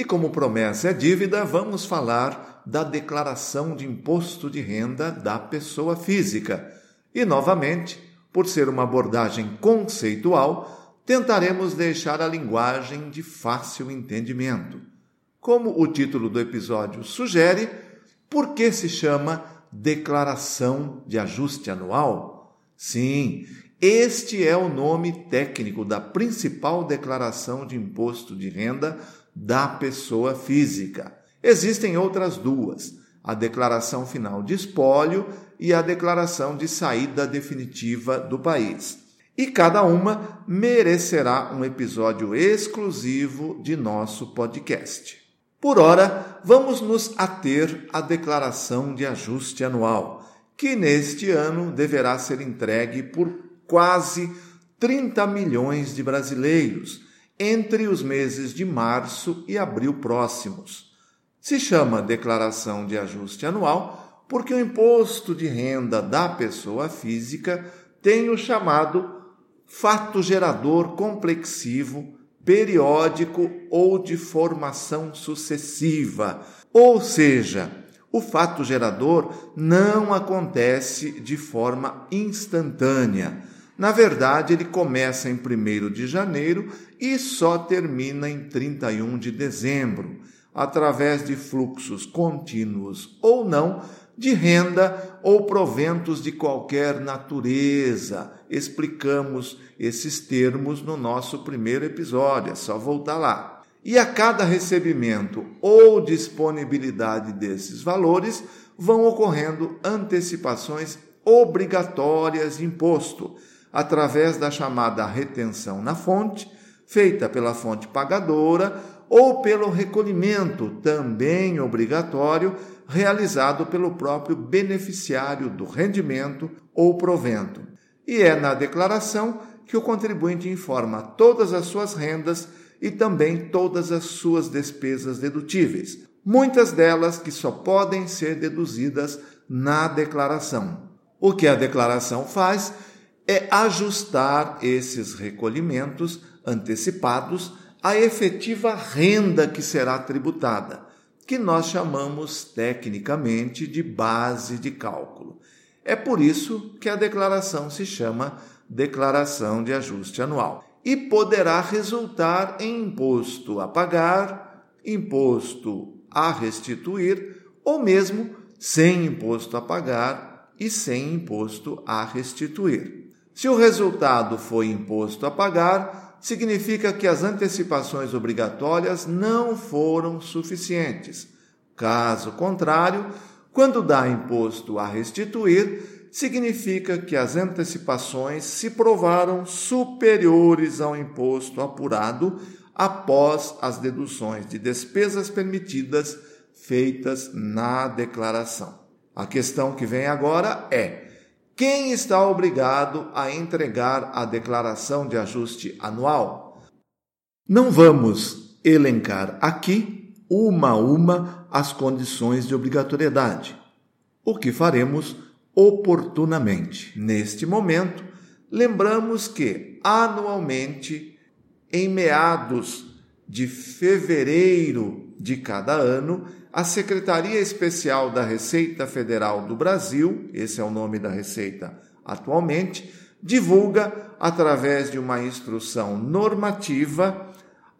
E como promessa é dívida, vamos falar da declaração de imposto de renda da pessoa física. E novamente, por ser uma abordagem conceitual, tentaremos deixar a linguagem de fácil entendimento. Como o título do episódio sugere, por que se chama declaração de ajuste anual? Sim, este é o nome técnico da principal declaração de imposto de renda da pessoa física. Existem outras duas: a declaração final de espólio e a declaração de saída definitiva do país. E cada uma merecerá um episódio exclusivo de nosso podcast. Por ora, vamos nos ater à declaração de ajuste anual, que neste ano deverá ser entregue por quase 30 milhões de brasileiros entre os meses de março e abril próximos. Se chama Declaração de Ajuste Anual porque o imposto de renda da pessoa física tem o chamado fato gerador complexivo, periódico ou de formação sucessiva. Ou seja, o fato gerador não acontece de forma instantânea na verdade, ele começa em 1 de janeiro e só termina em 31 de dezembro, através de fluxos contínuos ou não de renda ou proventos de qualquer natureza. Explicamos esses termos no nosso primeiro episódio, é só voltar lá. E a cada recebimento ou disponibilidade desses valores vão ocorrendo antecipações obrigatórias de imposto através da chamada retenção na fonte, feita pela fonte pagadora, ou pelo recolhimento, também obrigatório, realizado pelo próprio beneficiário do rendimento ou provento. E é na declaração que o contribuinte informa todas as suas rendas e também todas as suas despesas dedutíveis, muitas delas que só podem ser deduzidas na declaração. O que a declaração faz é ajustar esses recolhimentos antecipados à efetiva renda que será tributada, que nós chamamos tecnicamente de base de cálculo. É por isso que a declaração se chama Declaração de Ajuste Anual e poderá resultar em imposto a pagar, imposto a restituir ou mesmo sem imposto a pagar e sem imposto a restituir. Se o resultado foi imposto a pagar, significa que as antecipações obrigatórias não foram suficientes. Caso contrário, quando dá imposto a restituir, significa que as antecipações se provaram superiores ao imposto apurado após as deduções de despesas permitidas feitas na declaração. A questão que vem agora é: quem está obrigado a entregar a declaração de ajuste anual? Não vamos elencar aqui, uma a uma, as condições de obrigatoriedade, o que faremos oportunamente. Neste momento, lembramos que, anualmente, em meados de fevereiro de cada ano, a Secretaria Especial da Receita Federal do Brasil, esse é o nome da Receita atualmente, divulga, através de uma instrução normativa,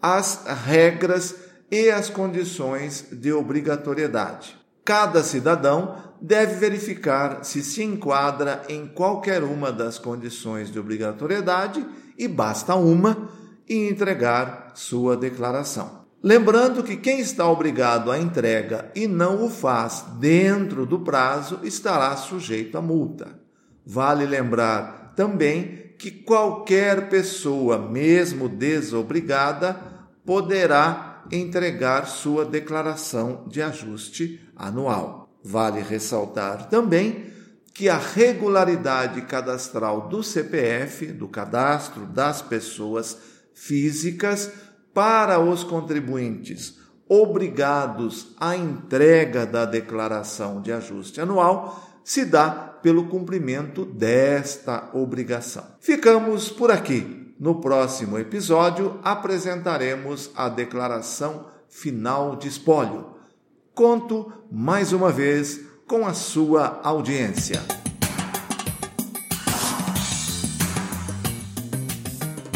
as regras e as condições de obrigatoriedade. Cada cidadão deve verificar se se enquadra em qualquer uma das condições de obrigatoriedade e basta uma e entregar sua declaração. Lembrando que quem está obrigado à entrega e não o faz dentro do prazo estará sujeito a multa. Vale lembrar também que qualquer pessoa, mesmo desobrigada, poderá entregar sua declaração de ajuste anual. Vale ressaltar também que a regularidade cadastral do CPF, do cadastro das pessoas físicas, para os contribuintes obrigados à entrega da declaração de ajuste anual se dá pelo cumprimento desta obrigação. Ficamos por aqui. No próximo episódio apresentaremos a declaração final de espólio. Conto mais uma vez com a sua audiência.